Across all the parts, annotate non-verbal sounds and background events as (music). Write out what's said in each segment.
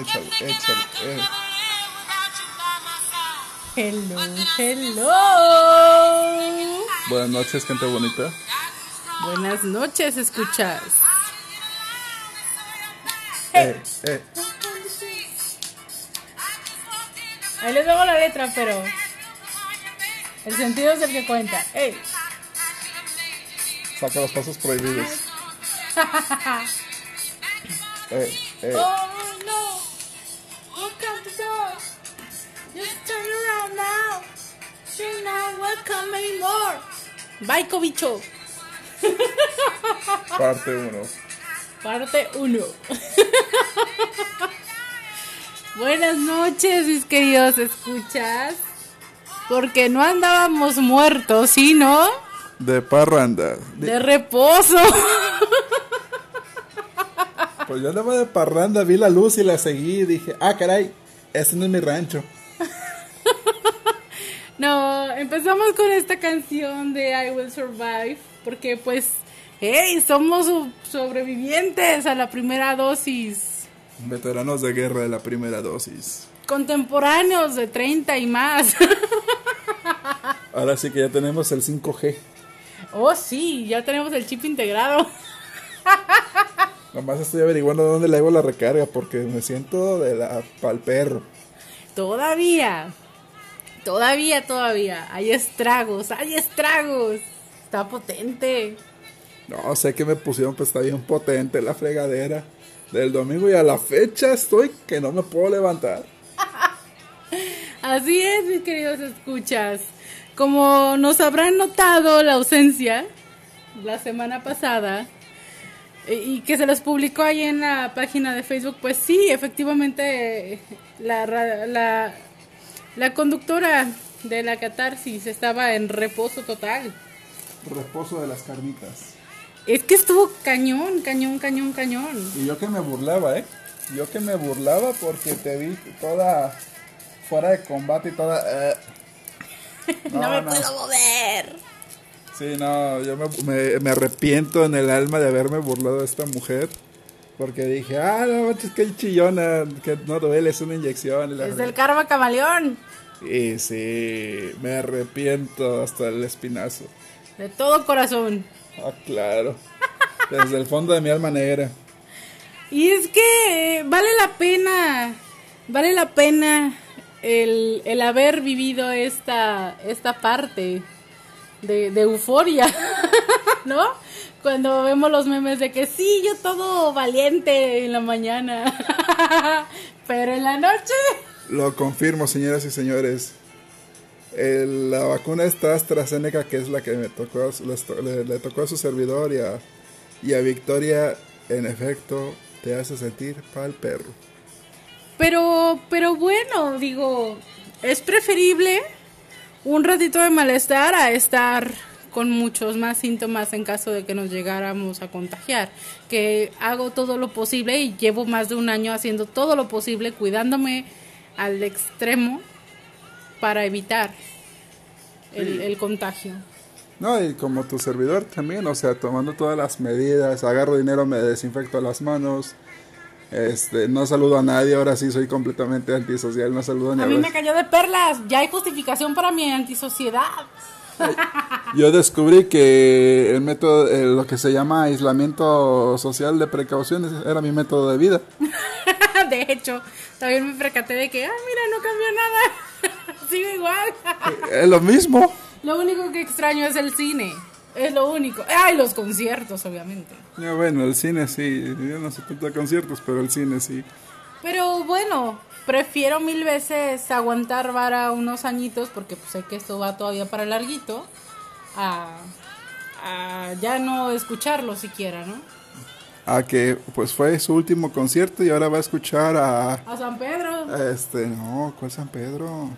Échale, échale. Hello, hello. Buenas noches, gente bonita. Buenas noches, escuchas. Eh, eh. Ahí les damos la letra, pero el sentido es el que cuenta. ¡Ey! Saca los pasos prohibidos. Eh, eh. Oh Not welcome anymore. Bye, cobicho. (laughs) Parte 1. Parte 1. (laughs) Buenas noches, mis queridos escuchas. Porque no andábamos muertos, sino De parranda. De- de reposo. Pues yo andaba de parranda, vi la luz y la seguí y dije, ah, caray, ese no es mi rancho. No, empezamos con esta canción de I Will Survive. Porque, pues, hey, somos so- sobrevivientes a la primera dosis. Veteranos de guerra de la primera dosis. Contemporáneos de 30 y más. (laughs) Ahora sí que ya tenemos el 5G. Oh, sí, ya tenemos el chip integrado. (laughs) Nomás estoy averiguando dónde le hago la recarga porque me siento de la pal perro. Todavía, todavía, todavía. Hay estragos, hay estragos. Está potente. No, sé que me pusieron, pues está bien potente la fregadera. Del domingo y a la fecha estoy que no me puedo levantar. (laughs) Así es, mis queridos escuchas. Como nos habrán notado la ausencia la semana pasada eh, y que se los publicó ahí en la página de Facebook, pues sí, efectivamente la, la, la conductora de la catarsis estaba en reposo total. Reposo de las carnitas. Es que estuvo cañón, cañón, cañón, cañón. Y yo que me burlaba, ¿eh? Yo que me burlaba porque te vi toda fuera de combate y toda... eh. (laughs) No, No, me no. puedo mover. Sí, no, yo me, me- me arrepiento en el alma de haberme burlado de esta mujer. Porque dije, ah, no, manches, que chillona, que no duele, es una inyección. y la Es fregada. del karma camaleón. Y sí, me arrepiento hasta el espinazo. De todo corazón. Ah, claro. Desde el fondo de mi alma negra. Y es que vale la pena, vale la pena el, el haber vivido esta, esta parte de, de euforia, (laughs) ¿no? Cuando vemos los memes de que sí, yo todo valiente en la mañana, (laughs) pero en la noche... Lo confirmo, señoras y señores. La vacuna está AstraZeneca, que es la que me tocó, le tocó a su servidor y a, y a Victoria, en efecto, te hace sentir pa'l perro. Pero, pero bueno, digo, es preferible un ratito de malestar a estar con muchos más síntomas en caso de que nos llegáramos a contagiar. Que hago todo lo posible y llevo más de un año haciendo todo lo posible, cuidándome al extremo para evitar el, el contagio. No, y como tu servidor también, o sea, tomando todas las medidas, agarro dinero, me desinfecto las manos, este, no saludo a nadie, ahora sí soy completamente antisocial, no saludo A a mí me cayó de perlas, ya hay justificación para mi antisociedad. Yo descubrí que el método, eh, lo que se llama aislamiento social de precauciones, era mi método de vida. (laughs) (laughs) De hecho, también me percaté de que, ah, mira, no cambió nada. (laughs) Sigo igual. Es lo mismo. lo único que extraño es el cine. Es lo único. Ah, y los conciertos, obviamente. Ya, bueno, el cine sí, yo no sé tanto de conciertos, pero el cine sí. Pero bueno, prefiero mil veces aguantar vara unos añitos, porque pues sé que esto va todavía para larguito, a, a ya no escucharlo siquiera, ¿no? a que pues fue su último concierto y ahora va a escuchar a... A San Pedro. Este, no, ¿cuál San Pedro?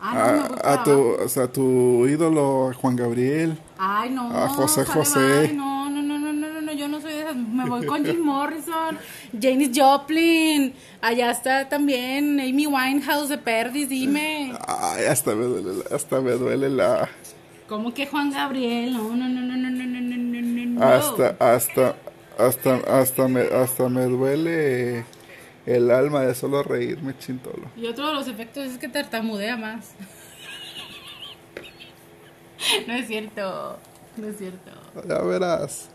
Ah, no, a, a, tu, o sea, a tu ídolo Juan Gabriel. Ay, no. A José José. Ay, no, no, no, no, no, no, yo no soy de esas. Me voy con Jim Morrison, Janis Joplin. Allá está también Amy Winehouse de Perdis, dime. Ay, hasta me duele, hasta me duele la... ¿Cómo que Juan Gabriel? No, no, no, no, no, no, no, no. Hasta, hasta hasta, hasta me, hasta me duele el alma de solo reírme chintolo. Y otro de los efectos es que tartamudea más. no es cierto, no es cierto. Ya verás.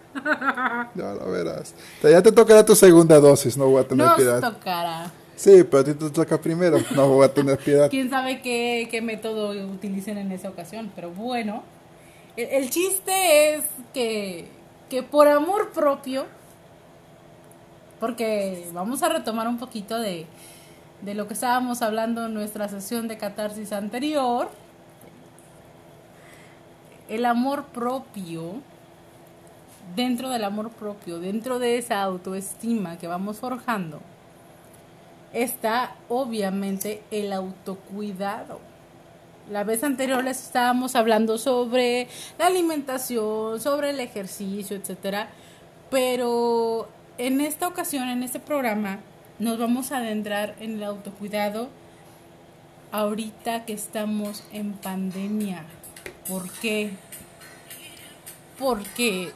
Ya lo verás. Ya te tocará tu segunda dosis, no voy a tener Nos piedad. tocará. Sí, pero a ti te toca primero, no voy a tener piedad. Quién sabe qué, qué método utilicen en esa ocasión, pero bueno. El, el chiste es que, que por amor propio, porque vamos a retomar un poquito de, de lo que estábamos hablando en nuestra sesión de catarsis anterior, el amor propio, dentro del amor propio, dentro de esa autoestima que vamos forjando, está obviamente el autocuidado. La vez anterior les estábamos hablando sobre la alimentación, sobre el ejercicio, etcétera, pero en esta ocasión, en este programa, nos vamos a adentrar en el autocuidado ahorita que estamos en pandemia. ¿Por qué? Porque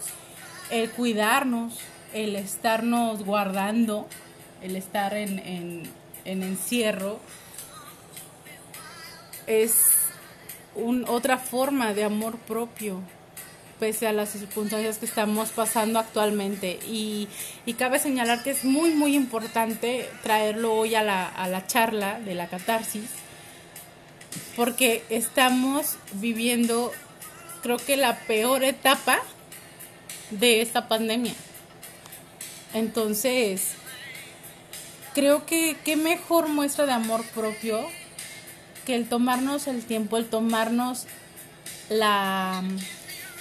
el cuidarnos, el estarnos guardando, el estar en, en, en encierro, es un, otra forma de amor propio, pese a las circunstancias que estamos pasando actualmente. Y, y cabe señalar que es muy, muy importante traerlo hoy a la, a la charla de la catarsis, porque estamos viviendo, creo que la peor etapa de esta pandemia. Entonces, creo que qué mejor muestra de amor propio que el tomarnos el tiempo, el tomarnos la,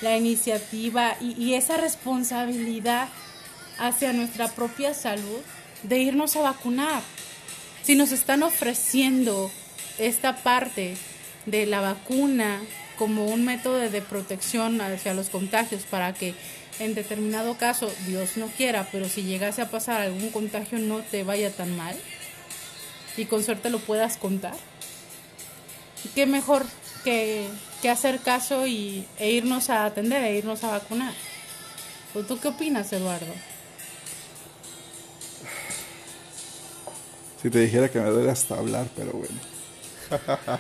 la iniciativa y, y, esa responsabilidad hacia nuestra propia salud de irnos a vacunar. Si nos están ofreciendo esta parte de la vacuna como un método de protección hacia los contagios para que en determinado caso, Dios no quiera, pero si llegase a pasar algún contagio no te vaya tan mal y con suerte lo puedas contar. ¿Qué mejor que, que hacer caso y, e irnos a atender, e irnos a vacunar? ¿O ¿Tú qué opinas, Eduardo? Si te dijera que me duele hasta hablar, pero bueno. (laughs)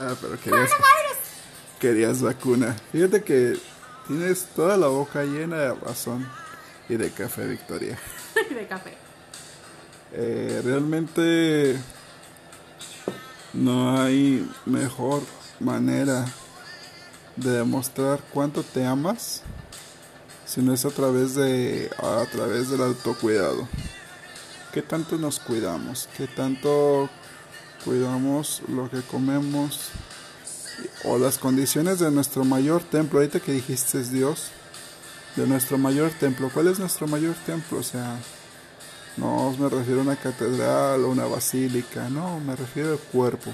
ah, pero querías, querías vacuna. Fíjate que tienes toda la boca llena de razón y de café, Victoria. (laughs) de café. Eh, realmente no hay mejor manera de demostrar cuánto te amas si no es a través de a través del autocuidado. ¿Qué tanto nos cuidamos? ¿Qué tanto cuidamos lo que comemos? O las condiciones de nuestro mayor templo. Ahorita que dijiste es Dios. De nuestro mayor templo. ¿Cuál es nuestro mayor templo? O sea, no me refiero a una catedral o una basílica. No, me refiero al cuerpo.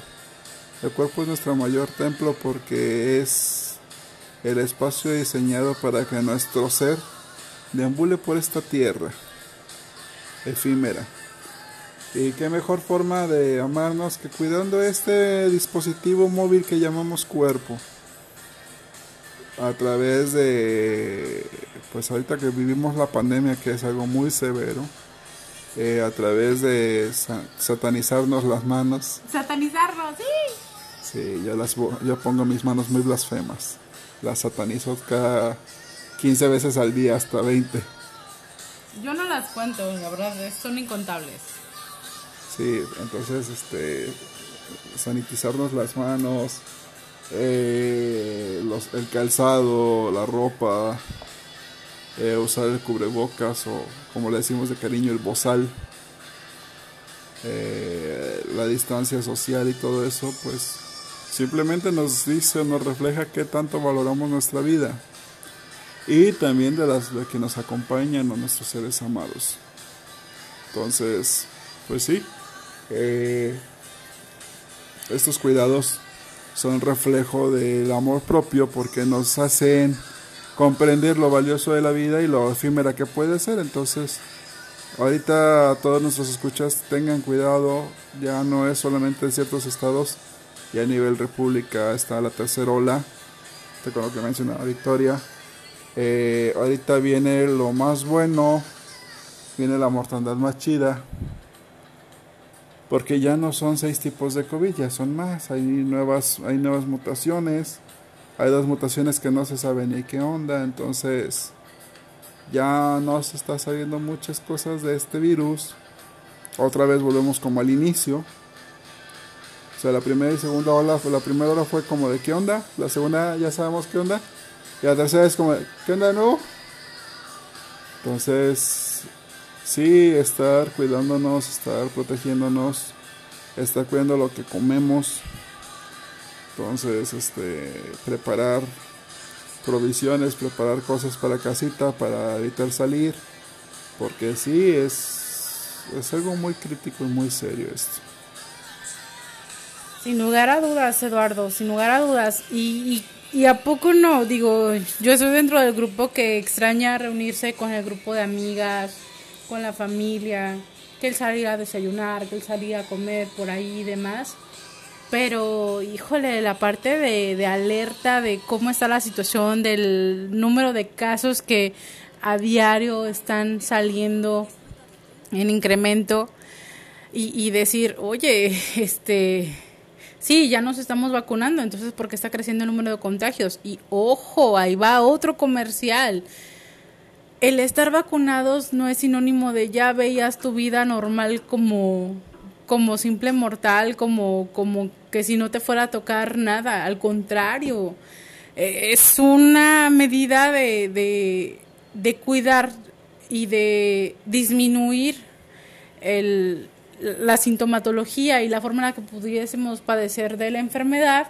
El cuerpo es nuestro mayor templo porque es el espacio diseñado para que nuestro ser deambule por esta tierra efímera. Y qué mejor forma de amarnos que cuidando este dispositivo móvil que llamamos cuerpo. A través de, pues ahorita que vivimos la pandemia, que es algo muy severo, eh, a través de sa satanizarnos las manos. Satanizarnos, sí. Sí, yo, las, yo pongo mis manos muy blasfemas. Las satanizo cada 15 veces al día, hasta 20. Yo no las cuento, la verdad, son incontables. Sí, entonces, este, sanitizarnos las manos, eh, los, el calzado, la ropa, eh, usar el cubrebocas o, como le decimos de cariño, el bozal, eh, la distancia social y todo eso, pues simplemente nos dice, nos refleja qué tanto valoramos nuestra vida y también de las de que nos acompañan nuestros seres amados. Entonces, pues sí, eh, estos cuidados son reflejo del amor propio porque nos hacen comprender lo valioso de la vida y lo efímera que puede ser. Entonces, ahorita todos nuestros escuchas tengan cuidado, ya no es solamente en ciertos estados, ya a nivel república está la tercera ola, con lo que mencionaba Victoria. Eh, ahorita viene lo más bueno, viene la mortandad más chida, porque ya no son seis tipos de COVID, ya son más, hay nuevas, hay nuevas mutaciones, hay dos mutaciones que no se sabe ni qué onda, entonces ya no se está sabiendo muchas cosas de este virus. Otra vez volvemos como al inicio. O sea, la primera y segunda ola, la primera ola fue como de qué onda, la segunda ya sabemos qué onda, y la tercera es como de qué onda de nuevo. Entonces, sí, estar cuidándonos, estar protegiéndonos, estar cuidando lo que comemos. Entonces, este, preparar provisiones, preparar cosas para casita, para evitar salir, porque sí, es, es algo muy crítico y muy serio esto. Sin lugar a dudas, Eduardo, sin lugar a dudas. Y, y, y, a poco no, digo, yo estoy dentro del grupo que extraña reunirse con el grupo de amigas, con la familia, que él salir a desayunar, que él salir a comer por ahí y demás. Pero, híjole, la parte de, alerta de cómo está la situación, del número de casos que a diario están saliendo en incremento y, y decir, oye, este, sí, ya nos estamos vacunando, entonces ¿por qué está creciendo el número de contagios? Y ojo, ahí va otro comercial. El estar vacunados no es sinónimo de ya veías tu vida normal como como simple mortal, como como que si no te fuera a tocar nada, al contrario, es una medida de, de, de cuidar y de disminuir el, la sintomatología y la forma en la que pudiésemos padecer de la enfermedad,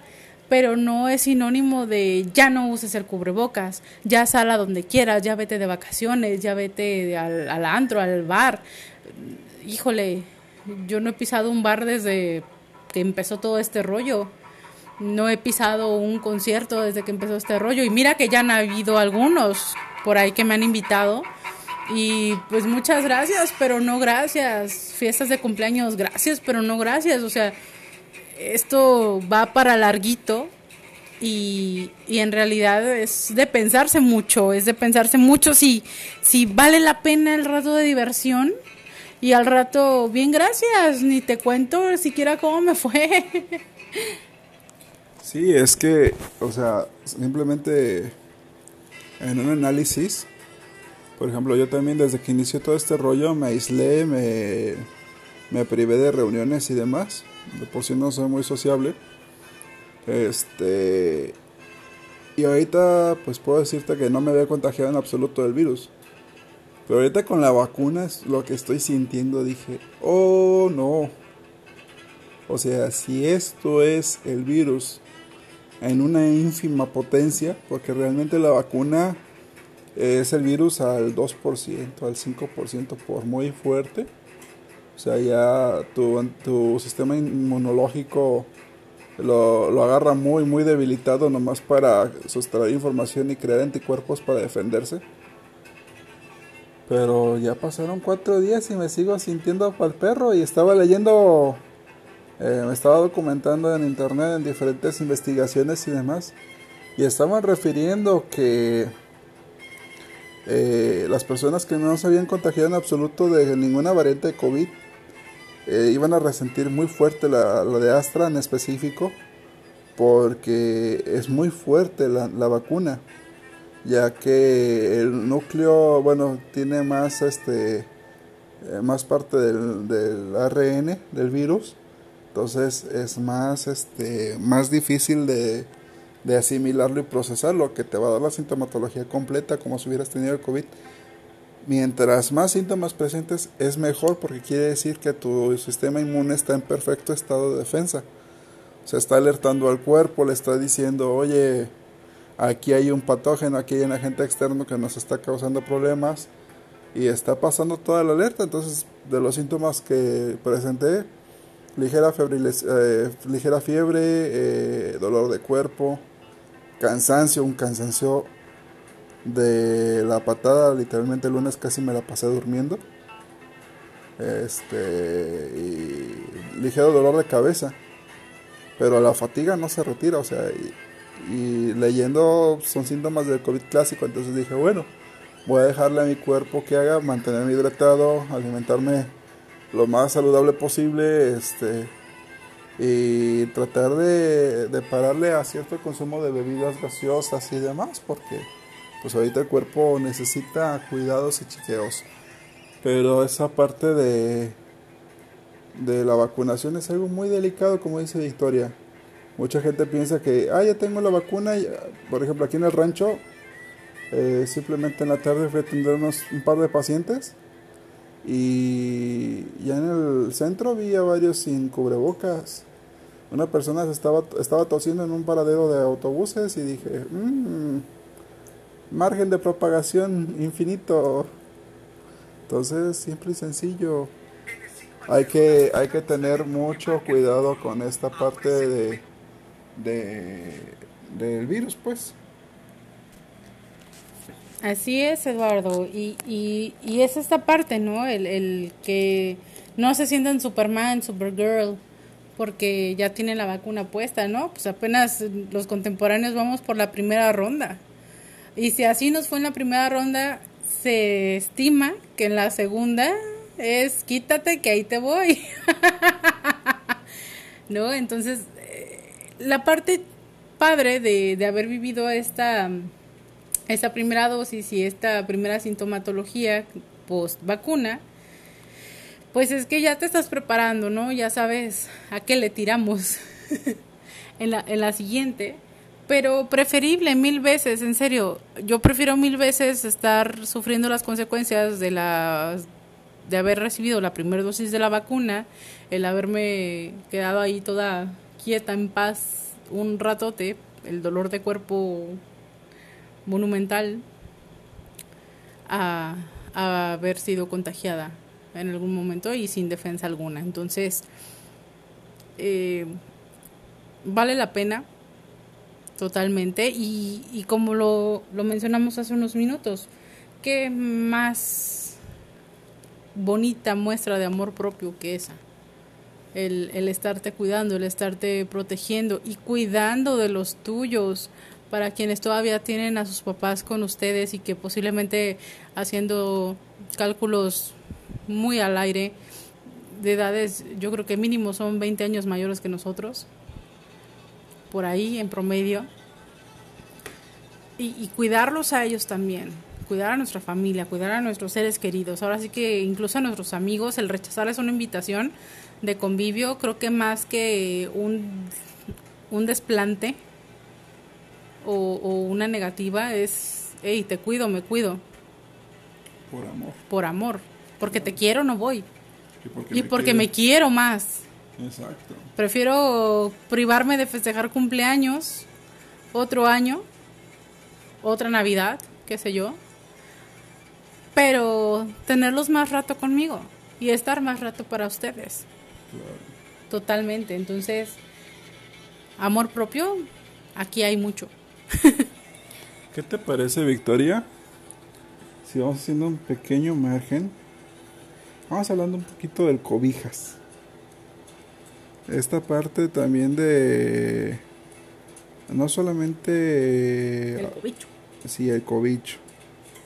pero no es sinónimo de ya no uses el cubrebocas, ya sal a donde quieras, ya vete de vacaciones, ya vete al, al antro, al bar. Híjole, yo no he pisado un bar desde que empezó todo este rollo. No he pisado un concierto desde que empezó este rollo. Y mira que ya han habido algunos por ahí que me han invitado y pues muchas gracias, pero no gracias. Fiestas de cumpleaños, gracias, pero no gracias. O sea, esto va para larguito y, y en realidad es de pensarse mucho, es de pensarse mucho si, si vale la pena el rato de diversión. Y al rato, bien, gracias, ni te cuento siquiera cómo me fue. (laughs) Sí, es que, o sea, simplemente en un análisis por ejemplo, yo también desde que inició todo este rollo me aislé, me, me privé de reuniones y demás. De por sí no soy muy sociable. Este. Y ahorita, pues puedo decirte que no me había contagiado en absoluto del virus. Pero ahorita con la vacuna lo que estoy sintiendo. Dije, oh no. O sea, si esto es el virus en una ínfima potencia, porque realmente la vacuna es el virus al 2%, al 5% por muy fuerte. O sea, ya tu, tu sistema inmunológico lo, lo, agarra muy, muy debilitado nomás para sustraer información y crear anticuerpos para defenderse. Pero ya pasaron cuatro días y me sigo sintiendo para el perro y estaba leyendo, eh, me estaba documentando en internet en diferentes investigaciones y demás. Y estaban refiriendo que eh, las personas que no se habían contagiado en absoluto de ninguna variante de COVID eh, iban a resentir muy fuerte la, de Astra en específico porque es muy fuerte la, la, vacuna ya que el núcleo bueno tiene más este eh, más parte del, del, ARN del virus entonces es más este más difícil de de asimilarlo y procesarlo, que te va a dar la sintomatología completa como si hubieras tenido el COVID. Mientras más síntomas presentes es mejor porque quiere decir que tu sistema inmune está en perfecto estado de defensa. Se está alertando al cuerpo, le está diciendo, oye, aquí hay un patógeno, aquí hay un agente externo que nos está causando problemas y está pasando toda la alerta. Entonces, de los síntomas que presenté, ligera, eh, ligera fiebre, eh, dolor de cuerpo, cansancio, un cansancio de la patada, literalmente el lunes casi me la pasé durmiendo. Este y ligero dolor de cabeza. Pero la fatiga no se retira, o sea, y, leyendo son síntomas del COVID clásico, entonces dije, bueno, voy a dejarle a mi cuerpo que haga, mantenerme hidratado, alimentarme lo más saludable posible, este, y tratar de, de pararle a cierto consumo de bebidas gaseosas y demás, porque pues ahorita el cuerpo necesita cuidados y chiqueos. Pero esa parte de, de la vacunación es algo muy delicado, como dice Victoria. Mucha gente piensa que, ah, ya tengo la vacuna, por ejemplo, aquí en el rancho, eh, simplemente en la tarde fui a atender unos, un par de pacientes y ya en el centro vi a varios sin cubrebocas. Una persona estaba, estaba tosiendo en un paradero de autobuses y dije, mmm, margen de propagación infinito. Entonces, simple y sencillo. Hay que, hay que tener mucho cuidado con esta parte de, de del virus, pues. Así es, Eduardo. Y, y, y es esta parte, ¿no? El, el que no se sientan Superman, Supergirl, porque ya tienen la vacuna puesta, ¿no? Pues apenas los contemporáneos vamos por la primera ronda. Y si así nos fue en la primera ronda, se estima que en la segunda es quítate que ahí te voy. (laughs) ¿No? Entonces, la parte padre de, de haber vivido esta esta primera dosis y esta primera sintomatología post vacuna, pues es que ya te estás preparando, ¿no? Ya sabes a qué le tiramos (laughs) en, la, en la siguiente. Pero preferible mil veces, en serio, yo prefiero mil veces estar sufriendo las consecuencias de la de haber recibido la primera dosis de la vacuna, el haberme quedado ahí toda quieta en paz un ratote, el dolor de cuerpo monumental a, haber sido contagiada en algún momento y sin defensa alguna. Entonces, eh, vale la pena totalmente y, y como lo, lo, mencionamos hace unos minutos, qué más bonita muestra de amor propio que esa. El, estarte cuidando, el estarte protegiendo y cuidando de los tuyos, para quienes todavía tienen a sus papás con ustedes y que posiblemente haciendo cálculos muy al aire de edades, yo creo que mínimo son 20 años mayores que nosotros, por ahí en promedio, y, y cuidarlos a ellos también, cuidar a nuestra familia, cuidar a nuestros seres queridos. Ahora sí que incluso a nuestros amigos, el rechazarles una invitación de convivio, creo que más que un, un desplante o, o una negativa es, hey, te cuido, me cuido. Por amor. Por amor. Porque te quiero, no voy. Y porque, y me, porque me quiero más. Exacto. Prefiero privarme de festejar cumpleaños otro año, otra Navidad, qué sé yo, pero tenerlos más rato conmigo y estar más rato para ustedes. Totalmente. Entonces, amor propio, aquí hay mucho. ¿Qué te parece, Victoria? Si vamos haciendo un pequeño margen, vamos hablando un poquito del cobijas. Esta parte también de. No solamente. El cobicho. Sí, el cobicho.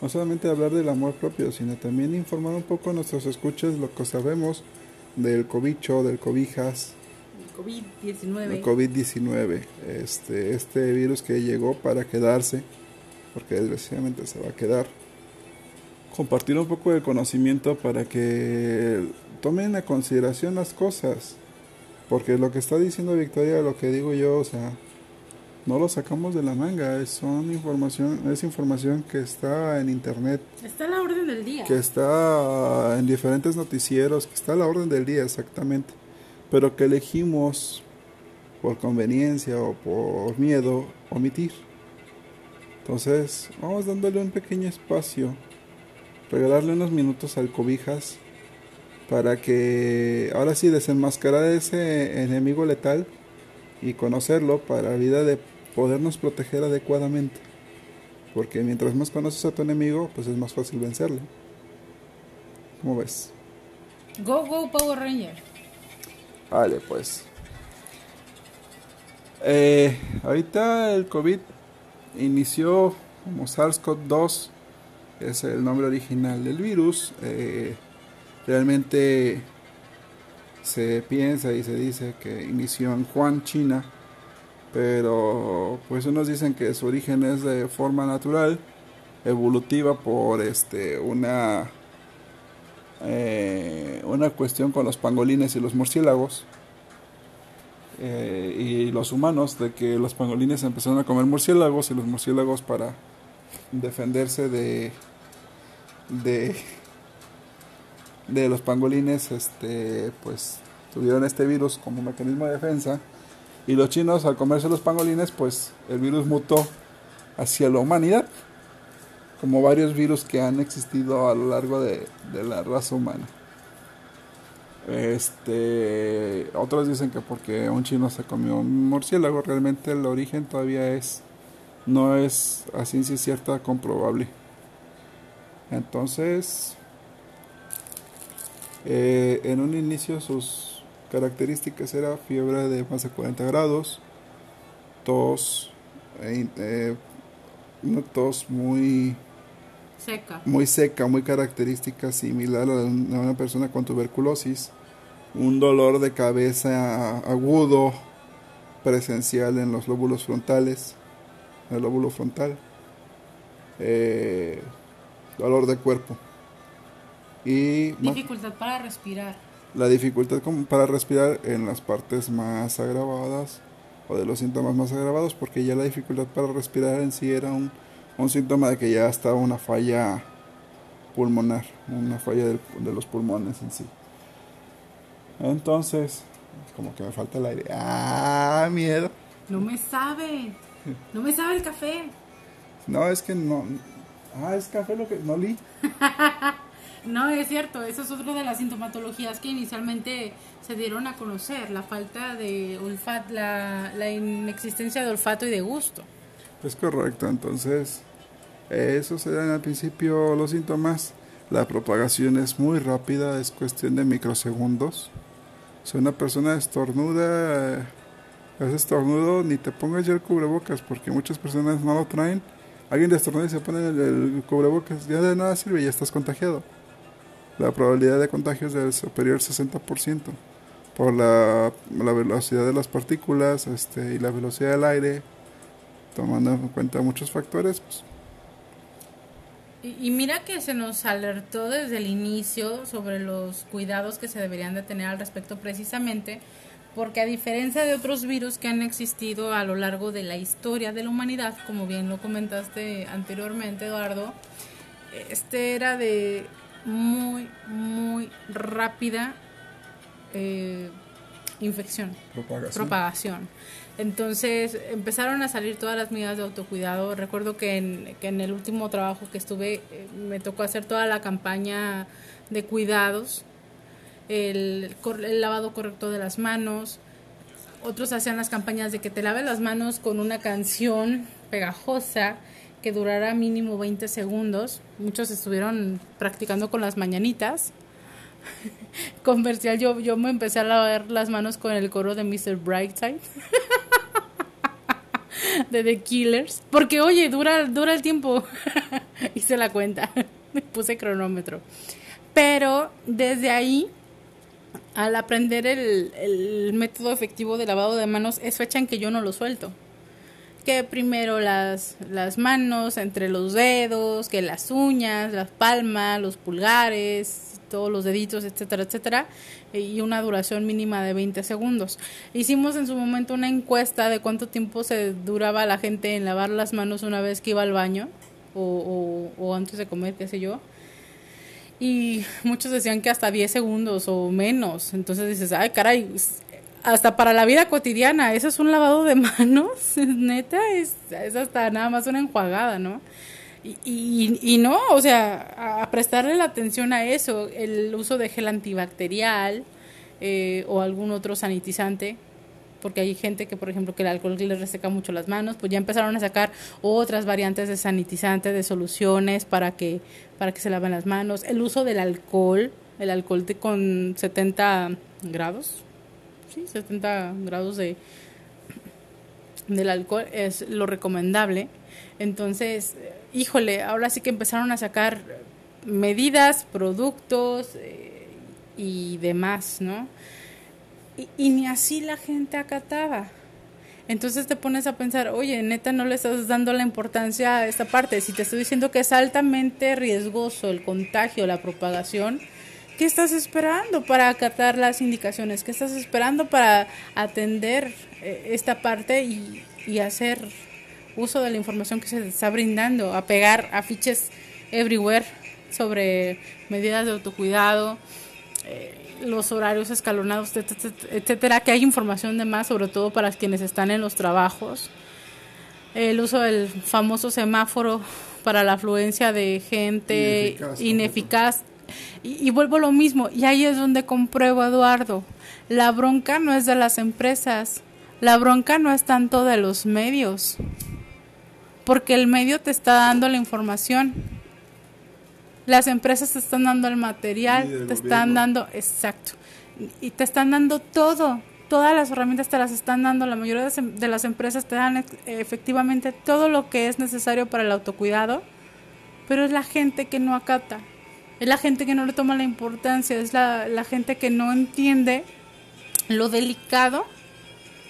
No solamente hablar del amor propio, sino también informar un poco a nuestros escuchas lo que sabemos del cobicho, del cobijas, COVID-19. El COVID-19, este, este virus que llegó para quedarse, porque desgraciadamente se va a quedar. Compartir un poco de conocimiento para que tomen a consideración las cosas, porque lo que está diciendo Victoria, lo que digo yo, o sea, no lo sacamos de la manga, es, son información, es información que está en internet. Está a la orden del día. Que está en diferentes noticieros, que está a la orden del día, exactamente pero que elegimos por conveniencia o por miedo omitir. Entonces, vamos dándole un pequeño espacio, regalarle unos minutos al cobijas para que ahora sí desenmascarar ese enemigo letal y conocerlo para la vida de podernos proteger adecuadamente. Porque mientras más conoces a tu enemigo, pues es más fácil vencerlo. ¿Cómo ves? Go, go, Power Ranger. Vale, pues. Eh, ahorita el COVID inició como SARS-CoV-2, es el nombre original del virus. Eh, realmente se piensa y se dice que inició en Juan, China, pero pues unos dicen que su origen es de forma natural, evolutiva por este una eh, una cuestión con los pangolines y los murciélagos eh, y los humanos de que los pangolines empezaron a comer murciélagos y los murciélagos para defenderse de de de los pangolines este pues tuvieron este virus como mecanismo de defensa y los chinos al comerse los pangolines pues el virus mutó hacia la humanidad como varios virus que han existido a lo largo de, de la raza humana. Este otros dicen que porque un chino se comió un murciélago realmente el origen todavía es no es a ciencia cierta comprobable. Entonces eh, en un inicio sus características era fiebre de más de 40 grados, tos, eh, eh, una tos muy Seca. muy seca, muy característica, similar a una persona con tuberculosis, un dolor de cabeza agudo, presencial en los lóbulos frontales, el lóbulo frontal, dolor de cuerpo. Y dificultad para respirar. La dificultad para respirar en las partes más agravadas o de los síntomas más agravados, porque ya la dificultad para respirar en sí era un, un síntoma de que ya estaba una falla pulmonar, una falla de, de los pulmones en sí. Entonces, como que me falta el aire. ¡Ah, miedo! No me sabe. No me sabe el café. No, es que no. Ah, es café lo que. No li. (laughs) No, es cierto, eso es otra de las sintomatologías que inicialmente se dieron a conocer, la falta de olfato, la, inexistencia de olfato y de gusto. Es correcto, entonces, esos eran al principio los síntomas. La propagación es muy rápida, es cuestión de microsegundos. Si una persona estornuda, es estornudo, ni te pongas ya el cubrebocas, porque muchas personas no lo traen. Alguien estornuda y se pone el, el cubrebocas, ya de nada sirve, ya estás contagiado la probabilidad de contagio es del superior al 60% por la, la, velocidad de las partículas este, y la velocidad del aire, tomando en cuenta muchos factores. Pues. Y, y, mira que se nos alertó desde el inicio sobre los cuidados que se deberían de tener al respecto precisamente porque a diferencia de otros virus que han existido a lo largo de la historia de la humanidad, como bien lo comentaste anteriormente, Eduardo, este era de muy, muy rápida eh, infección, propagación. Entonces empezaron a salir todas las medidas de autocuidado. Recuerdo que en, que en el último trabajo que estuve eh, me tocó hacer toda la campaña de cuidados, el, el lavado correcto de las manos. Otros hacían las campañas de que te laves las manos con una canción pegajosa que durara mínimo 20 segundos. Muchos estuvieron practicando con las mañanitas. (laughs) Comercial, yo, yo me empecé a lavar las manos con el coro de Mr. Brightside. (laughs) de The Killers. Porque, oye, dura, dura el tiempo. (laughs) Hice la cuenta. Me puse cronómetro. Pero desde ahí, al aprender el, el método efectivo de lavado de manos, es fecha en que yo no lo suelto que primero las, las manos entre los dedos, que las uñas, las palmas, los pulgares, todos los deditos, etcétera, etcétera, y una duración mínima de 20 segundos. Hicimos en su momento una encuesta de cuánto tiempo se duraba la gente en lavar las manos una vez que iba al baño o, o, antes de comer, qué sé yo. Y muchos decían que hasta 10 segundos o menos. Entonces dices, ay, caray, hasta para la vida cotidiana, eso es un lavado de (laughs) manos, neta, es, es hasta nada más una enjuagada, ¿no? Y, y, y, no, o sea, a prestarle la atención a eso, el uso de gel antibacterial eh, o algún otro sanitizante, porque hay gente que, por ejemplo, que el alcohol le reseca mucho las manos, pues ya empezaron a sacar otras variantes de sanitizante, de soluciones para que, para que se laven las manos, el uso del alcohol, el alcohol con 70 grados, sí, 70 grados de del alcohol es lo recomendable. Entonces, híjole, ahora sí que empezaron a sacar medidas, productos eh, y demás, ¿no? y, y ni así la gente acataba. Entonces te pones a pensar, oye, neta, no le estás dando la importancia a esta parte. Si te estoy diciendo que es altamente riesgoso el contagio, la propagación, ¿qué estás esperando para acatar las indicaciones? ¿Qué estás esperando para atender eh, esta parte y, y hacer uso de la información que se está brindando? A pegar afiches everywhere sobre medidas de autocuidado. Eh, los horarios escalonados, etcétera, que hay información de más, sobre todo para quienes están en los trabajos. El uso del famoso semáforo para la afluencia de gente ineficaz. ineficaz. Y, y, vuelvo a lo mismo, y ahí es donde compruebo, Eduardo, la bronca no es de las empresas, la bronca no es tanto de los medios, porque el medio te está dando la información. Las empresas te están dando el material, te están dando, exacto, y te están dando todo, todas las herramientas te las están dando, la mayoría de las empresas te dan efectivamente todo lo que es necesario para el autocuidado, pero es la gente que no acata, es la gente que no le toma la importancia, es la, la gente que no entiende lo delicado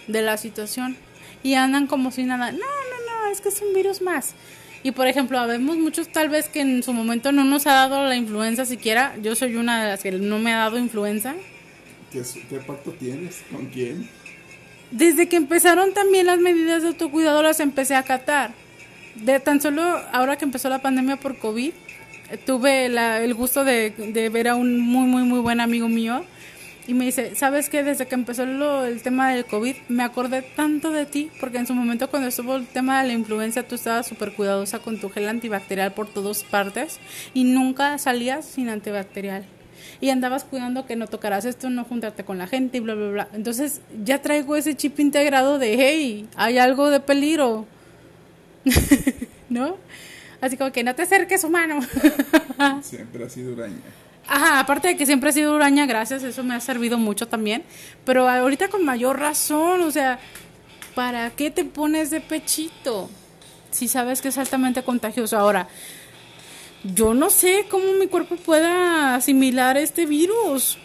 de la situación y andan como si nada, no, no, no, es que es un virus más. Y por ejemplo, habemos muchos tal vez que en su momento no nos ha dado la influenza siquiera. Yo soy una de las que no me ha dado influenza. ¿Qué, qué pacto tienes? ¿Con quién? Desde que empezaron también las medidas de autocuidado las empecé a acatar. De tan solo ahora que empezó la pandemia por COVID, tuve el gusto de, de ver a un muy, muy, muy buen amigo mío y me dice, ¿sabes qué? Desde que empezó el tema del COVID, me acordé tanto de ti, porque en su momento cuando estuvo el tema de la influenza, tú estabas súper cuidadosa con tu gel antibacterial por todas partes y nunca salías sin antibacterial. Y andabas cuidando que no tocaras esto, no juntarte con la gente y bla, bla, bla. Entonces ya traigo ese chip integrado de, hey, hay algo de peligro. (laughs) ¿No? Así como que no te acerques, humano. (laughs) Siempre ha sido uraña. Ajá, aparte de que siempre ha sido uraña, gracias, eso me ha servido mucho también. Pero ahorita con mayor razón, o sea, ¿para qué te pones de pechito? Si sabes que es altamente contagioso. Ahora, yo no sé cómo mi cuerpo pueda asimilar este virus.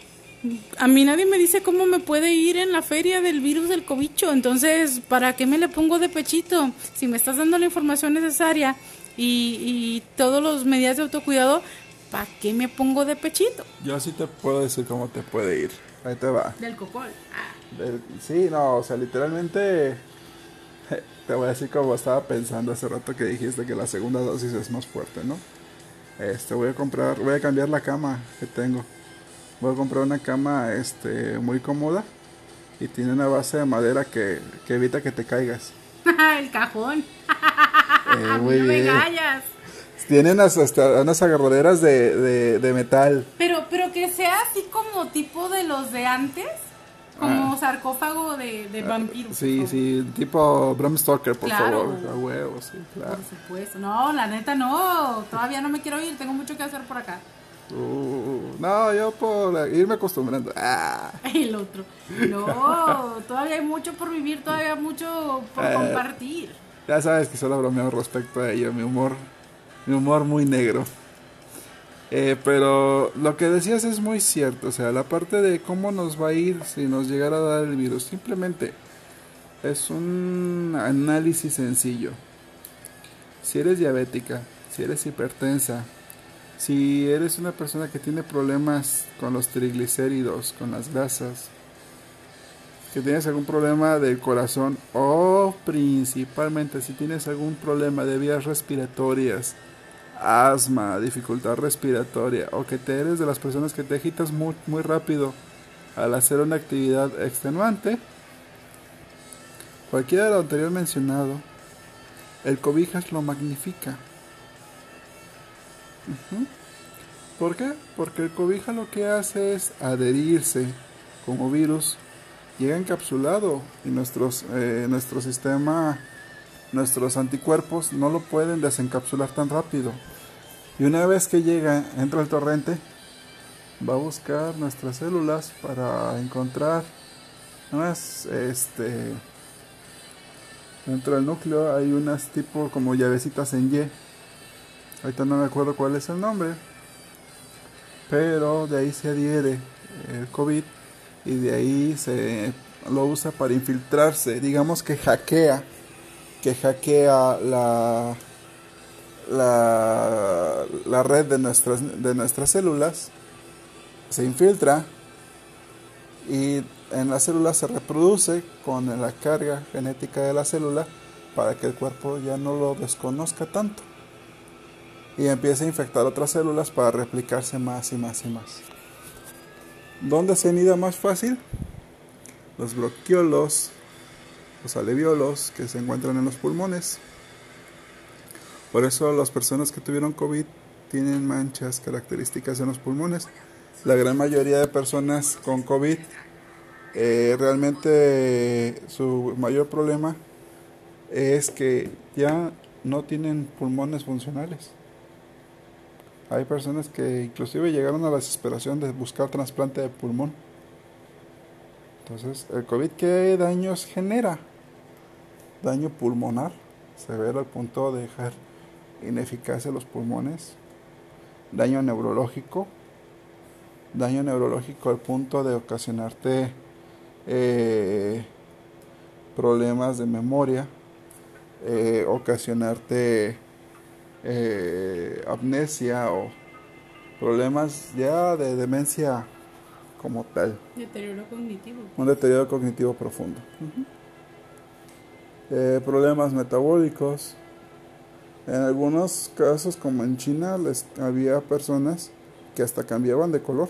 A mí nadie me dice cómo me puede ir en la feria del virus del cobicho. Entonces, ¿para qué me le pongo de pechito? Si me estás dando la información necesaria y, y todos los medidas de autocuidado, ¿para qué me pongo de pechito? Yo sí te puedo decir cómo te puede ir. Ahí te va. Del cocol. Ah. Del, sí, no, o sea, literalmente (laughs) te voy a decir como estaba pensando hace rato que dijiste que la segunda dosis es más fuerte, ¿no? Este, voy a comprar, voy a cambiar la cama que tengo. Voy a comprar una cama este muy cómoda y tiene una base de madera que, que evita que te caigas. (laughs) El cajón. (laughs) (laughs) Eh, muy no bien. me. Tienen hasta unas agarraderas de, de, de, metal. Pero, pero que sea así como tipo de los de antes. Como ah. sarcófago de, de vampiro. Sí, sí, tipo Bram Stoker, por claro. favor. A huevo, sí, claro. Por supuesto. No, la neta no. Todavía no me quiero ir. Tengo mucho que hacer por acá. Uh, no, yo por irme acostumbrando. Ah. (laughs) El otro. No, (laughs) todavía hay mucho por vivir, todavía mucho por eh, compartir. Ya sabes que solo bromeo respecto a ello. Mi humor mi humor muy negro. Eh, pero lo que decías es muy cierto, o sea, la parte de cómo nos va a ir si nos llegara a dar el virus, simplemente es un análisis sencillo. Si eres diabética, si eres hipertensa, si eres una persona que tiene problemas con los triglicéridos, con las grasas, que tienes algún problema del corazón o principalmente si tienes algún problema de vías respiratorias, asma, dificultad respiratoria o que te eres de las personas que te agitas muy, muy rápido al hacer una actividad extenuante, cualquiera de lo anterior mencionado, el cobijas lo magnifica. ¿Por qué? Porque el cobija lo que hace es adherirse como virus, llega encapsulado y nuestros, eh, nuestro sistema nuestros anticuerpos no lo pueden desencapsular tan rápido. Y una vez que llega, entra el torrente, va a buscar nuestras células para encontrar unas, este, dentro del núcleo hay unas tipo como llavecitas en Y. Ahorita no me acuerdo cuál es el nombre, pero de ahí se adhiere el COVID y de ahí se lo usa para infiltrarse, digamos que hackea, que hackea la, la, la red de nuestras, de nuestras células, se infiltra y en la célula se reproduce con la carga genética de la célula para que el cuerpo ya no lo desconozca tanto y empiece a infectar otras células para replicarse más y más y más. ¿Dónde se anida más fácil? Los bronquiolos, los aleviolos que se encuentran en los pulmones. Por eso las personas que tuvieron COVID tienen manchas características en los pulmones. La gran mayoría de personas con COVID eh, realmente su mayor problema es que ya no tienen pulmones funcionales. Hay personas que inclusive llegaron a la desesperación de buscar trasplante de pulmón. Entonces, el COVID, ¿qué daños genera? Daño pulmonar, severo al punto de dejar ineficaces los pulmones. Daño neurológico, daño neurológico al punto de ocasionarte eh, problemas de memoria, eh, ocasionarte eh, amnesia o problemas ya de demencia como tal. Deterioro cognitivo. Un deterioro cognitivo profundo. Eh, problemas metabólicos. En algunos casos, como en China, les, había personas que hasta cambiaban de color.